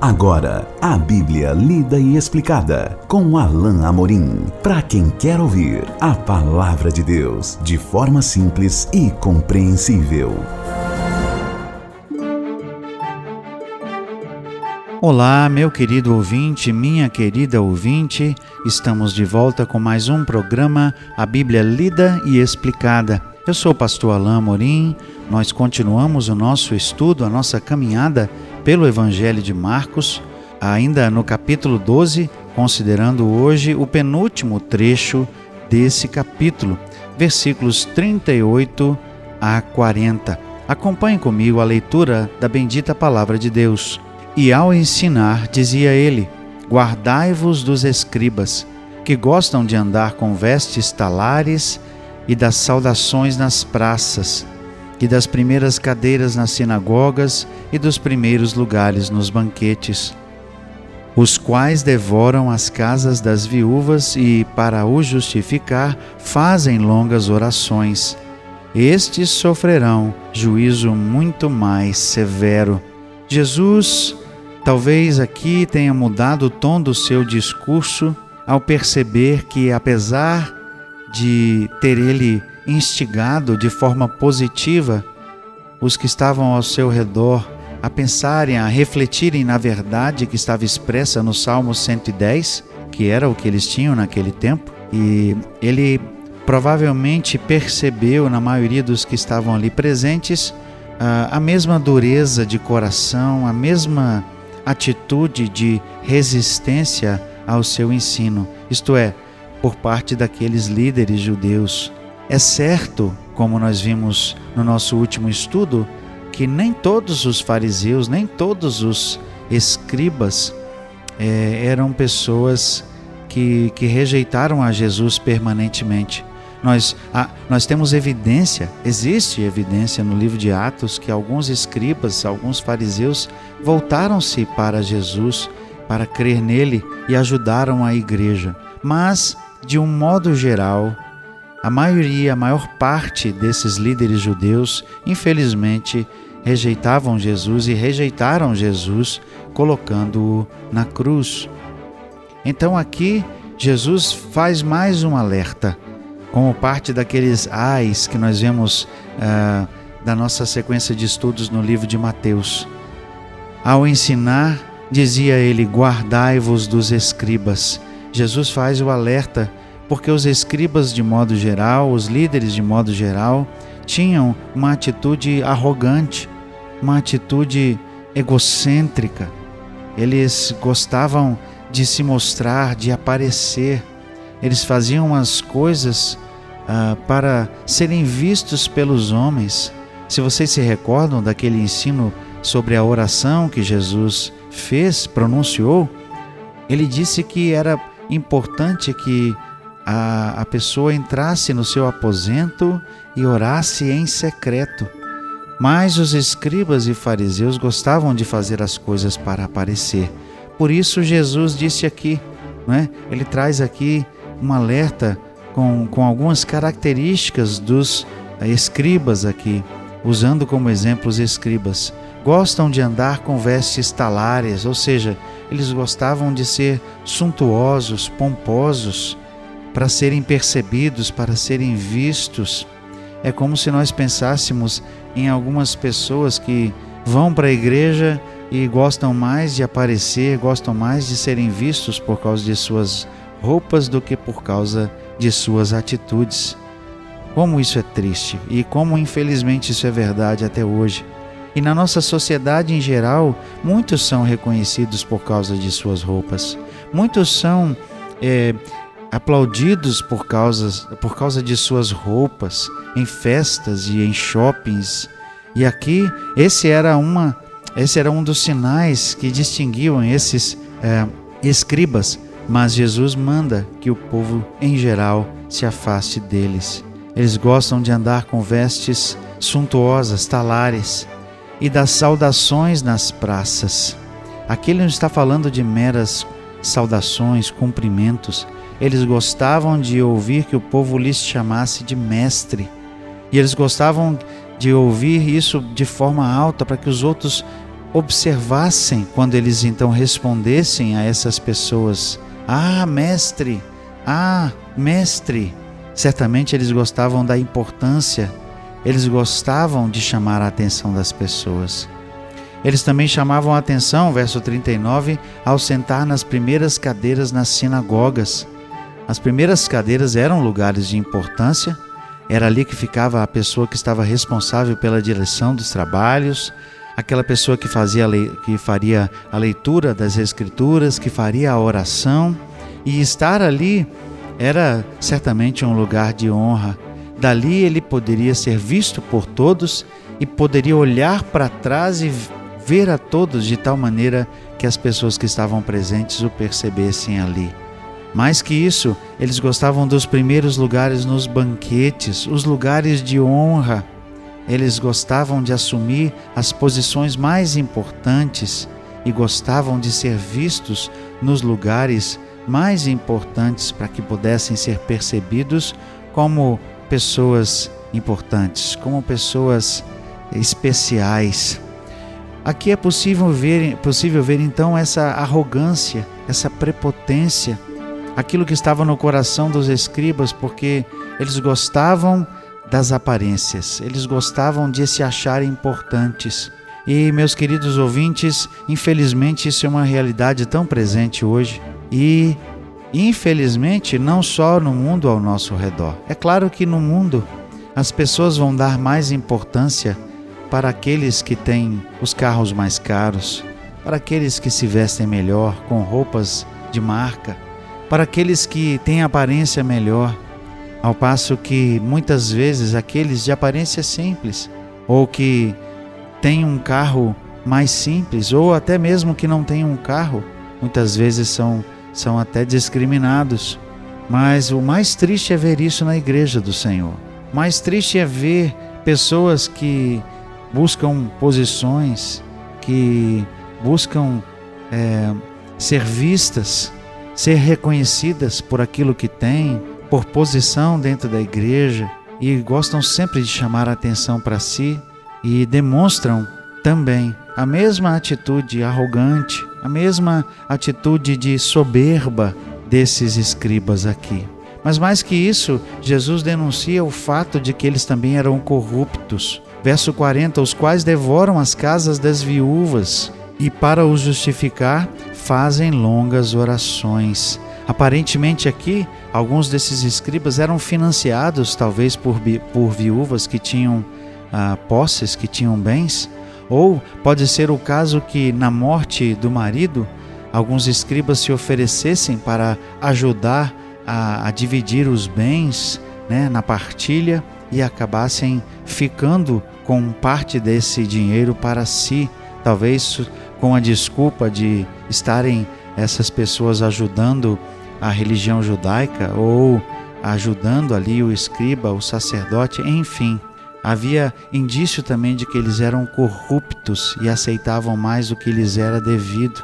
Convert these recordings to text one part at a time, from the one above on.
Agora, a Bíblia lida e explicada com Alain Amorim. Para quem quer ouvir a palavra de Deus de forma simples e compreensível. Olá, meu querido ouvinte, minha querida ouvinte, estamos de volta com mais um programa A Bíblia Lida e Explicada. Eu sou o pastor Alain Amorim, nós continuamos o nosso estudo, a nossa caminhada pelo Evangelho de Marcos, ainda no capítulo 12, considerando hoje o penúltimo trecho desse capítulo, versículos 38 a 40. Acompanhe comigo a leitura da bendita palavra de Deus. E ao ensinar, dizia ele: Guardai-vos dos escribas, que gostam de andar com vestes talares e das saudações nas praças e das primeiras cadeiras nas sinagogas e dos primeiros lugares nos banquetes, os quais devoram as casas das viúvas e, para o justificar, fazem longas orações. Estes sofrerão juízo muito mais severo. Jesus, talvez aqui tenha mudado o tom do seu discurso ao perceber que, apesar de ter ele instigado de forma positiva os que estavam ao seu redor a pensarem, a refletirem na verdade que estava expressa no Salmo 110, que era o que eles tinham naquele tempo, e ele provavelmente percebeu na maioria dos que estavam ali presentes a mesma dureza de coração, a mesma atitude de resistência ao seu ensino, isto é, por parte daqueles líderes judeus é certo, como nós vimos no nosso último estudo, que nem todos os fariseus, nem todos os escribas é, eram pessoas que, que rejeitaram a Jesus permanentemente. Nós, ah, nós temos evidência, existe evidência no livro de Atos que alguns escribas, alguns fariseus voltaram-se para Jesus para crer nele e ajudaram a igreja. Mas, de um modo geral, a maioria, a maior parte desses líderes judeus, infelizmente, rejeitavam Jesus e rejeitaram Jesus colocando-o na cruz. Então aqui Jesus faz mais um alerta, como parte daqueles ais que nós vemos uh, da nossa sequência de estudos no livro de Mateus. Ao ensinar, dizia ele: Guardai-vos dos escribas. Jesus faz o alerta porque os escribas, de modo geral, os líderes, de modo geral, tinham uma atitude arrogante, uma atitude egocêntrica. Eles gostavam de se mostrar, de aparecer. Eles faziam as coisas uh, para serem vistos pelos homens. Se vocês se recordam daquele ensino sobre a oração que Jesus fez, pronunciou, ele disse que era importante que a, a pessoa entrasse no seu aposento e orasse em secreto. Mas os escribas e fariseus gostavam de fazer as coisas para aparecer. Por isso Jesus disse aqui, né? ele traz aqui um alerta com, com algumas características dos escribas aqui, usando como exemplo os escribas. Gostam de andar com vestes talárias, ou seja, eles gostavam de ser suntuosos, pomposos, para serem percebidos, para serem vistos. É como se nós pensássemos em algumas pessoas que vão para a igreja e gostam mais de aparecer, gostam mais de serem vistos por causa de suas roupas do que por causa de suas atitudes. Como isso é triste e como infelizmente isso é verdade até hoje. E na nossa sociedade em geral, muitos são reconhecidos por causa de suas roupas. Muitos são é, aplaudidos por causa, por causa de suas roupas em festas e em shoppings. E aqui esse era uma esse era um dos sinais que distinguiam esses é, escribas, mas Jesus manda que o povo em geral se afaste deles. Eles gostam de andar com vestes suntuosas, talares e das saudações nas praças. Aqui ele não está falando de meras saudações, cumprimentos, eles gostavam de ouvir que o povo lhes chamasse de mestre. E eles gostavam de ouvir isso de forma alta para que os outros observassem quando eles então respondessem a essas pessoas: Ah, mestre, ah, mestre. Certamente eles gostavam da importância, eles gostavam de chamar a atenção das pessoas. Eles também chamavam a atenção, verso 39, ao sentar nas primeiras cadeiras nas sinagogas. As primeiras cadeiras eram lugares de importância, era ali que ficava a pessoa que estava responsável pela direção dos trabalhos, aquela pessoa que fazia que faria a leitura das escrituras, que faria a oração, e estar ali era certamente um lugar de honra. Dali ele poderia ser visto por todos e poderia olhar para trás e ver a todos de tal maneira que as pessoas que estavam presentes o percebessem ali. Mais que isso, eles gostavam dos primeiros lugares nos banquetes, os lugares de honra. Eles gostavam de assumir as posições mais importantes e gostavam de ser vistos nos lugares mais importantes para que pudessem ser percebidos como pessoas importantes, como pessoas especiais. Aqui é possível ver, possível ver então essa arrogância, essa prepotência, aquilo que estava no coração dos escribas, porque eles gostavam das aparências, eles gostavam de se achar importantes. E, meus queridos ouvintes, infelizmente isso é uma realidade tão presente hoje e, infelizmente, não só no mundo ao nosso redor. É claro que no mundo as pessoas vão dar mais importância para aqueles que têm os carros mais caros, para aqueles que se vestem melhor, com roupas de marca, para aqueles que têm aparência melhor, ao passo que muitas vezes aqueles de aparência simples, ou que têm um carro mais simples, ou até mesmo que não têm um carro, muitas vezes são, são até discriminados. Mas o mais triste é ver isso na igreja do Senhor. O mais triste é ver pessoas que buscam posições, que buscam é, ser vistas, ser reconhecidas por aquilo que têm, por posição dentro da igreja e gostam sempre de chamar a atenção para si e demonstram também a mesma atitude arrogante, a mesma atitude de soberba desses escribas aqui. Mas mais que isso, Jesus denuncia o fato de que eles também eram corruptos, Verso 40: Os quais devoram as casas das viúvas e, para os justificar, fazem longas orações. Aparentemente, aqui, alguns desses escribas eram financiados, talvez por, por viúvas que tinham ah, posses, que tinham bens, ou pode ser o caso que, na morte do marido, alguns escribas se oferecessem para ajudar a, a dividir os bens né, na partilha e acabassem ficando com parte desse dinheiro para si, talvez com a desculpa de estarem essas pessoas ajudando a religião judaica ou ajudando ali o escriba, o sacerdote, enfim. Havia indício também de que eles eram corruptos e aceitavam mais do que lhes era devido.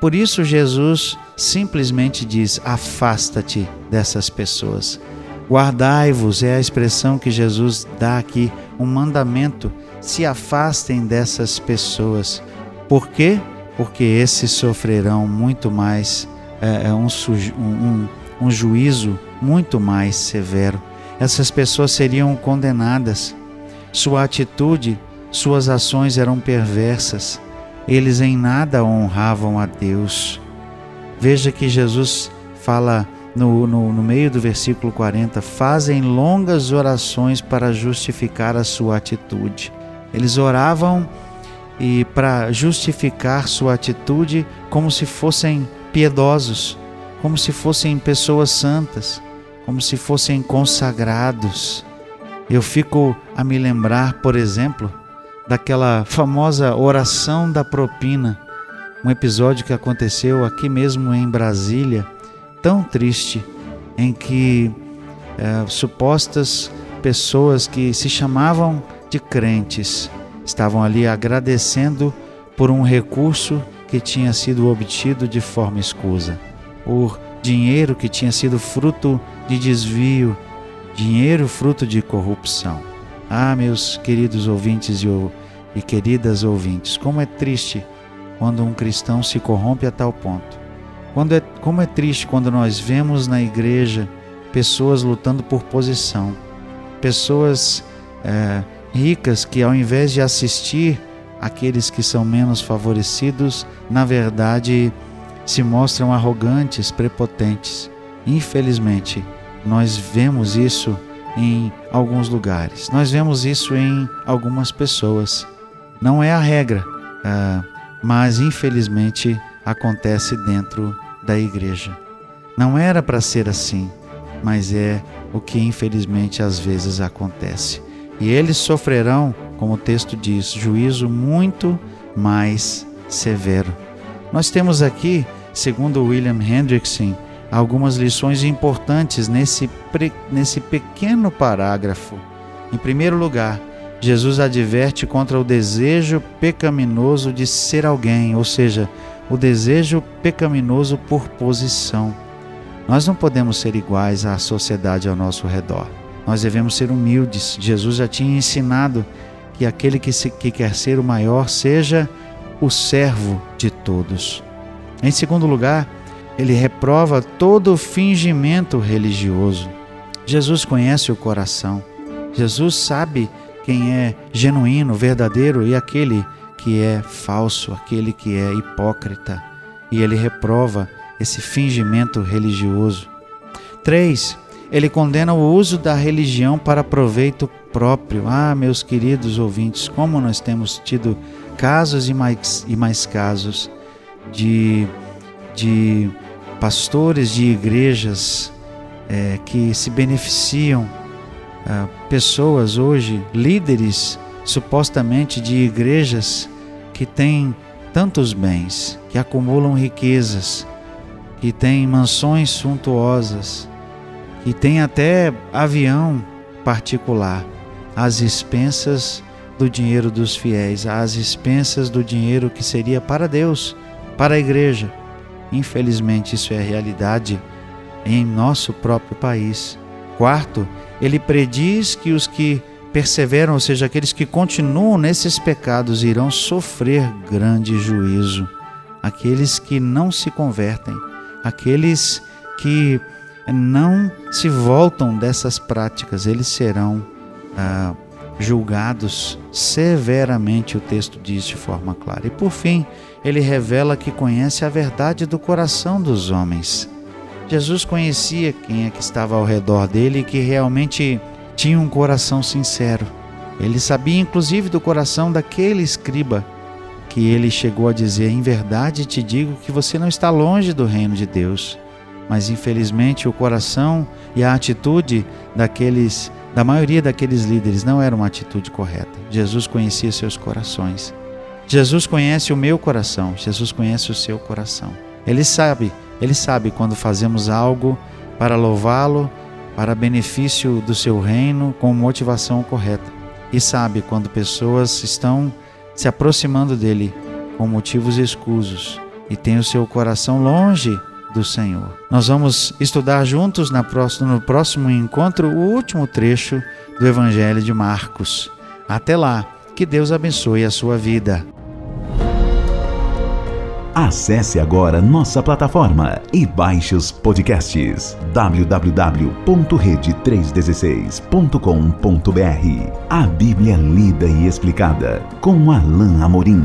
Por isso, Jesus simplesmente diz: afasta-te dessas pessoas. Guardai-vos é a expressão que Jesus dá aqui, um mandamento. Se afastem dessas pessoas. Por quê? Porque esses sofrerão muito mais, é, é um, um, um juízo muito mais severo. Essas pessoas seriam condenadas. Sua atitude, suas ações eram perversas. Eles em nada honravam a Deus. Veja que Jesus fala no, no, no, meio do versículo 40, fazem longas orações para justificar a sua atitude. Eles oravam e para justificar sua atitude como se fossem piedosos, como se fossem pessoas santas, como se fossem consagrados. Eu fico a me lembrar, por exemplo, daquela famosa oração da propina, um episódio que aconteceu aqui mesmo em Brasília tão triste em que é, supostas pessoas que se chamavam de crentes estavam ali agradecendo por um recurso que tinha sido obtido de forma escusa, por dinheiro que tinha sido fruto de desvio, dinheiro fruto de corrupção. Ah, meus queridos ouvintes e, e queridas ouvintes, como é triste quando um cristão se corrompe a tal ponto. Quando é, como é triste quando nós vemos na igreja pessoas lutando por posição, pessoas é, ricas que, ao invés de assistir aqueles que são menos favorecidos, na verdade se mostram arrogantes, prepotentes. Infelizmente, nós vemos isso em alguns lugares, nós vemos isso em algumas pessoas. Não é a regra, uh, mas infelizmente acontece dentro da igreja. Não era para ser assim, mas é o que infelizmente às vezes acontece. E eles sofrerão, como o texto diz, juízo muito mais severo. Nós temos aqui, segundo William Hendrickson, algumas lições importantes nesse, nesse pequeno parágrafo. Em primeiro lugar, Jesus adverte contra o desejo pecaminoso de ser alguém, ou seja, o desejo pecaminoso por posição. Nós não podemos ser iguais à sociedade ao nosso redor. Nós devemos ser humildes. Jesus já tinha ensinado que aquele que, se, que quer ser o maior seja o servo de todos. Em segundo lugar, ele reprova todo fingimento religioso. Jesus conhece o coração. Jesus sabe quem é genuíno, verdadeiro e aquele que é falso, aquele que é hipócrita. E ele reprova esse fingimento religioso. 3. Ele condena o uso da religião para proveito próprio. Ah, meus queridos ouvintes, como nós temos tido casos e mais, e mais casos de, de pastores de igrejas é, que se beneficiam ah, pessoas hoje, líderes supostamente de igrejas que têm tantos bens, que acumulam riquezas, que têm mansões suntuosas, que têm até avião particular, às expensas do dinheiro dos fiéis, às expensas do dinheiro que seria para Deus, para a igreja. Infelizmente, isso é realidade em nosso próprio país. Quarto, ele prediz que os que perseveram, ou seja, aqueles que continuam nesses pecados, irão sofrer grande juízo. Aqueles que não se convertem, aqueles que não se voltam dessas práticas, eles serão ah, julgados severamente, o texto diz de forma clara. E por fim, ele revela que conhece a verdade do coração dos homens. Jesus conhecia quem é que estava ao redor dele e que realmente tinha um coração sincero. Ele sabia inclusive do coração daquele escriba que ele chegou a dizer: Em verdade te digo que você não está longe do reino de Deus. Mas infelizmente o coração e a atitude daqueles, da maioria daqueles líderes não era uma atitude correta. Jesus conhecia seus corações. Jesus conhece o meu coração, Jesus conhece o seu coração. Ele sabe ele sabe quando fazemos algo para louvá-lo, para benefício do seu reino, com motivação correta. E sabe quando pessoas estão se aproximando dele com motivos escusos e têm o seu coração longe do Senhor. Nós vamos estudar juntos no próximo encontro o último trecho do Evangelho de Marcos. Até lá, que Deus abençoe a sua vida. Acesse agora nossa plataforma e baixe os podcasts www.rede316.com.br. A Bíblia lida e explicada com Alain Amorim.